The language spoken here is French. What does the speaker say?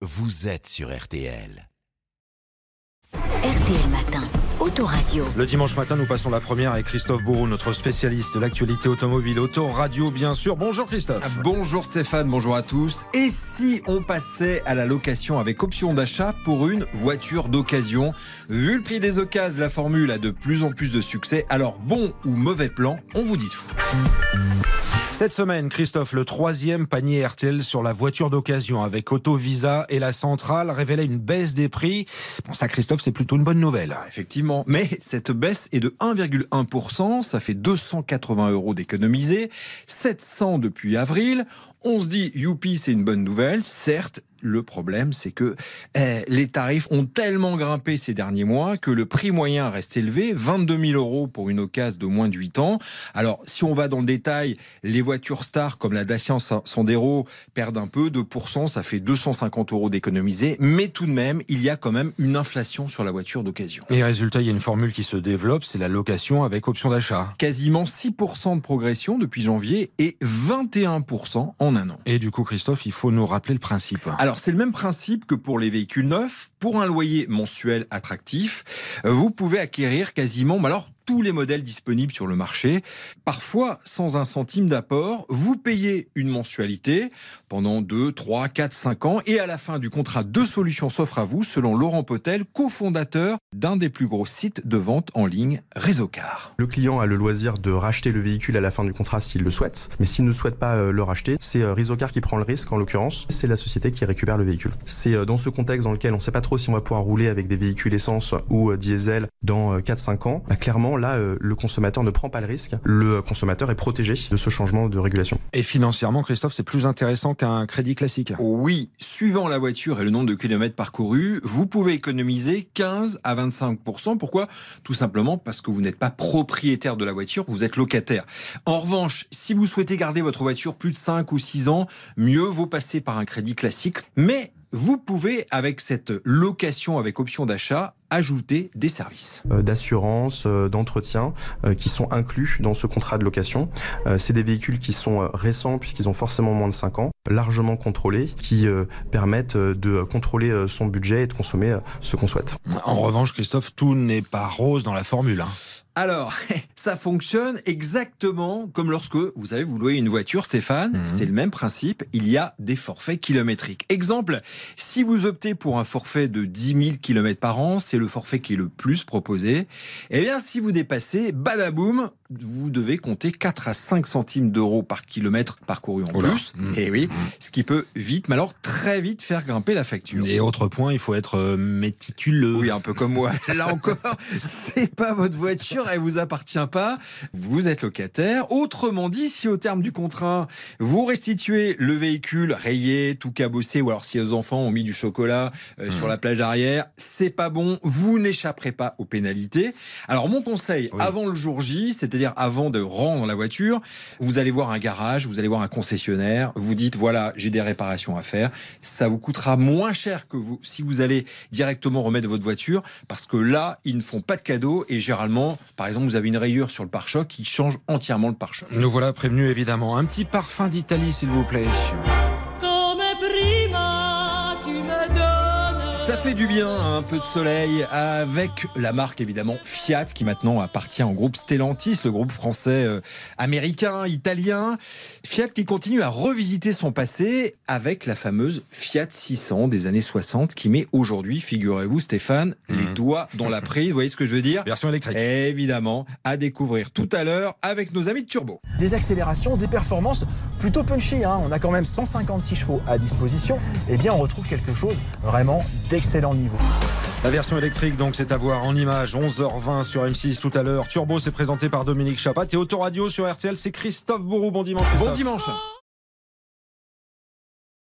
vous êtes sur RTL. RTL Matin, Autoradio. Le dimanche matin, nous passons la première avec Christophe Bourreau, notre spécialiste de l'actualité automobile, Autoradio bien sûr. Bonjour Christophe. Bonjour Stéphane, bonjour à tous. Et si on passait à la location avec option d'achat pour une voiture d'occasion? Vu le prix des occasions, la formule a de plus en plus de succès. Alors bon ou mauvais plan, on vous dit tout. Cette semaine, Christophe, le troisième panier RTL sur la voiture d'occasion avec Autovisa et la centrale révélait une baisse des prix. Bon, ça, Christophe, c'est plutôt une bonne nouvelle. Effectivement, mais cette baisse est de 1,1%, ça fait 280 euros d'économiser, 700 depuis avril. On se dit, youpi, c'est une bonne nouvelle. Certes, le problème, c'est que eh, les tarifs ont tellement grimpé ces derniers mois que le prix moyen reste élevé, 22 000 euros pour une occasion de moins de 8 ans. Alors, si on va dans le détail, les voitures stars comme la Dacia Sandero perdent un peu, 2%, ça fait 250 euros d'économiser, mais tout de même, il y a quand même une inflation sur la voiture d'occasion. Et résultat, il y a une formule qui se développe, c'est la location avec option d'achat. Quasiment 6% de progression depuis janvier et 21% en un an. Et du coup, Christophe, il faut nous rappeler le principe. Alors c'est le même principe que pour les véhicules neufs. Pour un loyer mensuel attractif, vous pouvez acquérir quasiment, alors tous les modèles disponibles sur le marché, parfois sans un centime d'apport. Vous payez une mensualité pendant 2, 3, 4, 5 ans et à la fin du contrat, deux solutions s'offrent à vous selon Laurent Potel, cofondateur d'un des plus gros sites de vente en ligne, Réseaucar. Le client a le loisir de racheter le véhicule à la fin du contrat s'il le souhaite, mais s'il ne souhaite pas euh, le racheter, c'est euh, Réseaucar qui prend le risque en l'occurrence, c'est la société qui récupère le véhicule. C'est euh, dans ce contexte dans lequel on ne sait pas trop si on va pouvoir rouler avec des véhicules essence ou diesel dans 4-5 ans, bah, clairement là, euh, le consommateur ne prend pas le risque. Le consommateur est protégé de ce changement de régulation. Et financièrement, Christophe, c'est plus intéressant qu'un crédit classique. Oui, suivant la voiture et le nombre de kilomètres parcourus, vous pouvez économiser 15 à 25 Pourquoi? Tout simplement parce que vous n'êtes pas propriétaire de la voiture, vous êtes locataire. En revanche, si vous souhaitez garder votre voiture plus de 5 ou 6 ans, mieux vaut passer par un crédit classique. Mais vous pouvez, avec cette location avec option d'achat, ajouter des services. Euh, d'assurance, euh, d'entretien euh, qui sont inclus dans ce contrat de location. c'est des véhicules qui sont récents puisqu'ils ont forcément moins de 5 ans, largement contrôlés, qui permettent de contrôler son budget et de consommer ce qu'on souhaite. En revanche, Christophe, tout n'est pas rose dans la formule. Hein. Alors, ça fonctionne exactement comme lorsque, vous savez, vous louez une voiture, Stéphane. Mhm. C'est le même principe. Il y a des forfaits kilométriques. Exemple, si vous optez pour un forfait de 10 000 km par an, c'est le forfait qui est le plus proposé. Eh bien, si vous dépassez, badaboum, vous devez compter 4 à 5 centimes d'euros par kilomètre parcouru en Oula. plus. Mhm. Et oui, ce qui peut vite, mais alors très vite faire grimper la facture. Et autre point, il faut être euh, méticuleux. Oui, un peu comme moi. Là encore, c'est pas votre voiture, elle vous appartient pas. Vous êtes locataire. Autrement dit, si au terme du contrat, vous restituez le véhicule rayé, tout cabossé, ou alors si vos enfants ont mis du chocolat euh, sur la plage arrière, c'est pas bon. Vous n'échapperez pas aux pénalités. Alors mon conseil, Oui. avant le jour J, c'est-à-dire avant de rendre la voiture, vous allez voir un garage, vous allez voir un concessionnaire, vous dites voilà, j'ai des réparations à faire. Ça vous coûtera moins cher que vous si vous allez directement remettre votre voiture, parce que là, ils ne font pas de cadeaux et généralement, par exemple, vous avez une rayure sur le pare-choc qui change entièrement le pare-choc. Nous voilà prévenus évidemment. Un petit parfum d'Italie, s'il vous plaît. Ça fait du bien, un peu de soleil, avec la marque évidemment Fiat, qui maintenant appartient au groupe Stellantis, le groupe français euh, américain, italien. Fiat qui continue à revisiter son passé avec la fameuse Fiat 600 des années 60, qui met aujourd'hui, figurez-vous Stéphane, les Mhm. doigts dans la prise. Vous voyez ce que je veux dire? Version électrique. Évidemment, à découvrir tout à l'heure avec nos amis de Turbo. des accélérations, des performances plutôt punchy. hein. On a quand même 156 chevaux à disposition. Eh bien, on retrouve quelque chose vraiment d'excellent niveau. La version électrique, donc, c'est à voir en image. 11h20 sur M6 tout à l'heure. Turbo, c'est présenté par Dominique Chapat. Et Autoradio sur RTL, c'est Christophe Bourreau. Bon dimanche, Bon dimanche